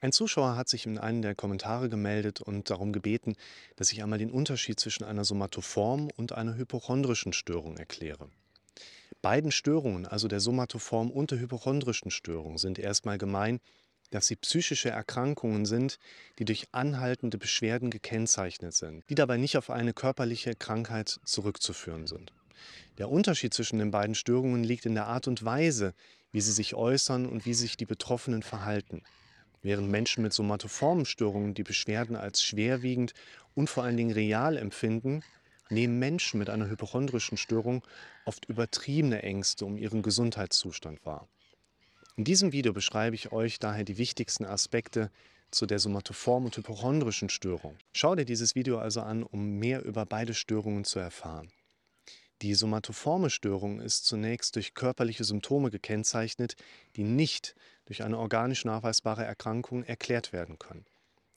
Ein Zuschauer hat sich in einen der Kommentare gemeldet und darum gebeten, dass ich einmal den Unterschied zwischen einer somatoformen und einer hypochondrischen Störung erkläre. Beiden Störungen, also der somatoformen und der hypochondrischen Störung, sind erstmal gemein, dass sie psychische Erkrankungen sind, die durch anhaltende Beschwerden gekennzeichnet sind, die dabei nicht auf eine körperliche Krankheit zurückzuführen sind. Der Unterschied zwischen den beiden Störungen liegt in der Art und Weise, wie sie sich äußern und wie sich die Betroffenen verhalten. Während Menschen mit somatoformen Störungen die Beschwerden als schwerwiegend und vor allen Dingen real empfinden, nehmen Menschen mit einer hypochondrischen Störung oft übertriebene Ängste um ihren Gesundheitszustand wahr. In diesem Video beschreibe ich euch daher die wichtigsten Aspekte zu der somatoformen und hypochondrischen Störung. Schau dir dieses Video also an, um mehr über beide Störungen zu erfahren. Die somatoforme Störung ist zunächst durch körperliche Symptome gekennzeichnet, die nicht durch eine organisch nachweisbare Erkrankung erklärt werden können.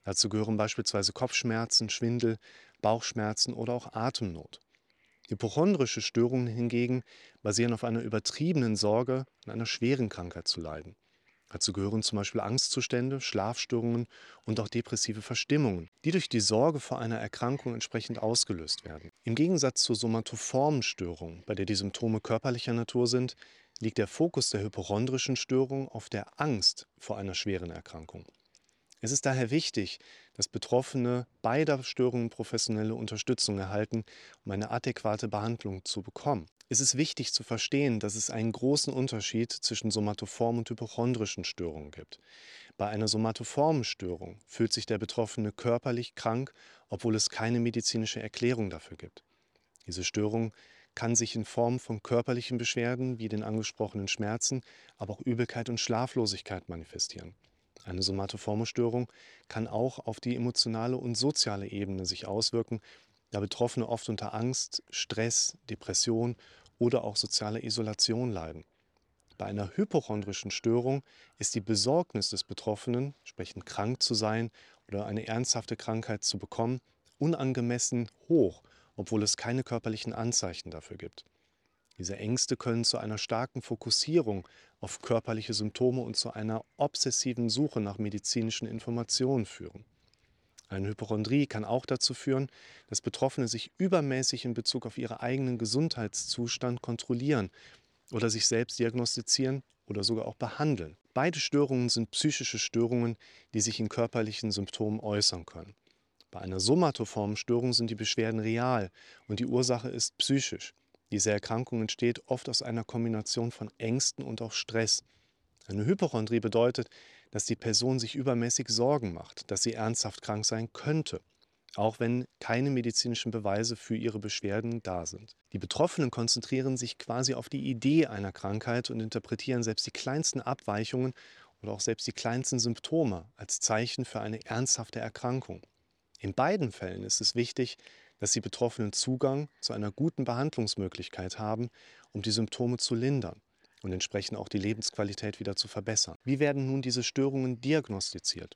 Dazu gehören beispielsweise Kopfschmerzen, Schwindel, Bauchschmerzen oder auch Atemnot. Hypochondrische Störungen hingegen basieren auf einer übertriebenen Sorge, an einer schweren Krankheit zu leiden. Dazu gehören zum Beispiel Angstzustände, Schlafstörungen und auch depressive Verstimmungen, die durch die Sorge vor einer Erkrankung entsprechend ausgelöst werden. Im Gegensatz zur somatoformen Störung, bei der die Symptome körperlicher Natur sind, liegt der Fokus der hypochondrischen Störung auf der Angst vor einer schweren Erkrankung. Es ist daher wichtig, dass Betroffene beider Störungen professionelle Unterstützung erhalten, um eine adäquate Behandlung zu bekommen. Es ist wichtig zu verstehen, dass es einen großen Unterschied zwischen somatoformen und hypochondrischen Störungen gibt. Bei einer somatoformen Störung fühlt sich der Betroffene körperlich krank, obwohl es keine medizinische Erklärung dafür gibt. Diese Störung kann sich in Form von körperlichen Beschwerden wie den angesprochenen Schmerzen, aber auch Übelkeit und Schlaflosigkeit manifestieren. Eine somatoforme Störung kann auch auf die emotionale und soziale Ebene sich auswirken, da Betroffene oft unter Angst, Stress, Depression oder auch soziale Isolation leiden. Bei einer hypochondrischen Störung ist die Besorgnis des Betroffenen, sprechend krank zu sein oder eine ernsthafte Krankheit zu bekommen, unangemessen hoch, obwohl es keine körperlichen Anzeichen dafür gibt. Diese Ängste können zu einer starken Fokussierung auf körperliche Symptome und zu einer obsessiven Suche nach medizinischen Informationen führen. Eine Hypochondrie kann auch dazu führen, dass Betroffene sich übermäßig in Bezug auf ihren eigenen Gesundheitszustand kontrollieren oder sich selbst diagnostizieren oder sogar auch behandeln. Beide Störungen sind psychische Störungen, die sich in körperlichen Symptomen äußern können. Bei einer somatoformen Störung sind die Beschwerden real und die Ursache ist psychisch. Diese Erkrankung entsteht oft aus einer Kombination von Ängsten und auch Stress. Eine Hypochondrie bedeutet, dass die Person sich übermäßig Sorgen macht, dass sie ernsthaft krank sein könnte, auch wenn keine medizinischen Beweise für ihre Beschwerden da sind. Die Betroffenen konzentrieren sich quasi auf die Idee einer Krankheit und interpretieren selbst die kleinsten Abweichungen oder auch selbst die kleinsten Symptome als Zeichen für eine ernsthafte Erkrankung. In beiden Fällen ist es wichtig, dass die Betroffenen Zugang zu einer guten Behandlungsmöglichkeit haben, um die Symptome zu lindern und entsprechend auch die Lebensqualität wieder zu verbessern. Wie werden nun diese Störungen diagnostiziert?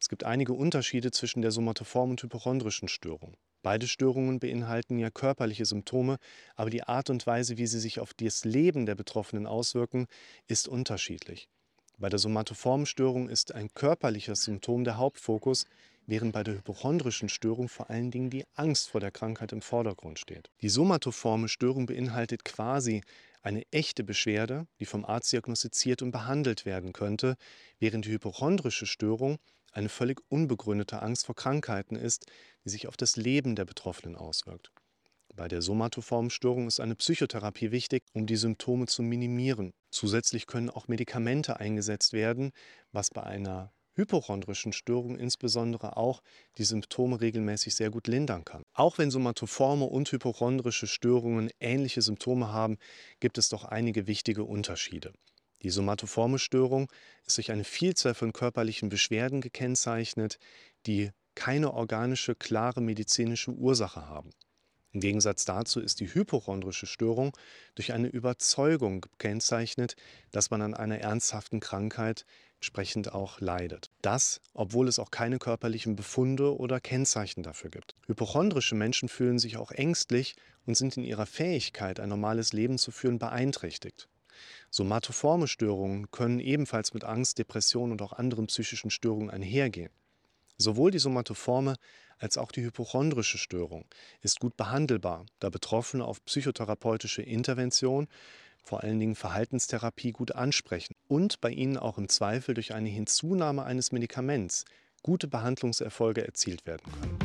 Es gibt einige Unterschiede zwischen der somatoformen und hypochondrischen Störung. Beide Störungen beinhalten ja körperliche Symptome, aber die Art und Weise, wie sie sich auf das Leben der Betroffenen auswirken, ist unterschiedlich. Bei der somatoformen Störung ist ein körperliches Symptom der Hauptfokus, während bei der hypochondrischen Störung vor allen Dingen die Angst vor der Krankheit im Vordergrund steht. Die somatoforme Störung beinhaltet quasi eine echte Beschwerde, die vom Arzt diagnostiziert und behandelt werden könnte, während die hypochondrische Störung eine völlig unbegründete Angst vor Krankheiten ist, die sich auf das Leben der Betroffenen auswirkt. Bei der somatoformen Störung ist eine Psychotherapie wichtig, um die Symptome zu minimieren. Zusätzlich können auch Medikamente eingesetzt werden, was bei einer hypochondrischen Störungen insbesondere auch die Symptome regelmäßig sehr gut lindern kann. Auch wenn somatoforme und hypochondrische Störungen ähnliche Symptome haben, gibt es doch einige wichtige Unterschiede. Die somatoforme Störung ist durch eine Vielzahl von körperlichen Beschwerden gekennzeichnet, die keine organische, klare medizinische Ursache haben. Im Gegensatz dazu ist die hypochondrische Störung durch eine Überzeugung gekennzeichnet, dass man an einer ernsthaften Krankheit entsprechend auch leidet. Das, obwohl es auch keine körperlichen Befunde oder Kennzeichen dafür gibt. Hypochondrische Menschen fühlen sich auch ängstlich und sind in ihrer Fähigkeit, ein normales Leben zu führen, beeinträchtigt. Somatoforme Störungen können ebenfalls mit Angst, Depression und auch anderen psychischen Störungen einhergehen. Sowohl die somatoforme als auch die hypochondrische Störung ist gut behandelbar, da Betroffene auf psychotherapeutische Intervention, vor allen Dingen Verhaltenstherapie, gut ansprechen und bei ihnen auch im Zweifel durch eine Hinzunahme eines Medikaments gute Behandlungserfolge erzielt werden können.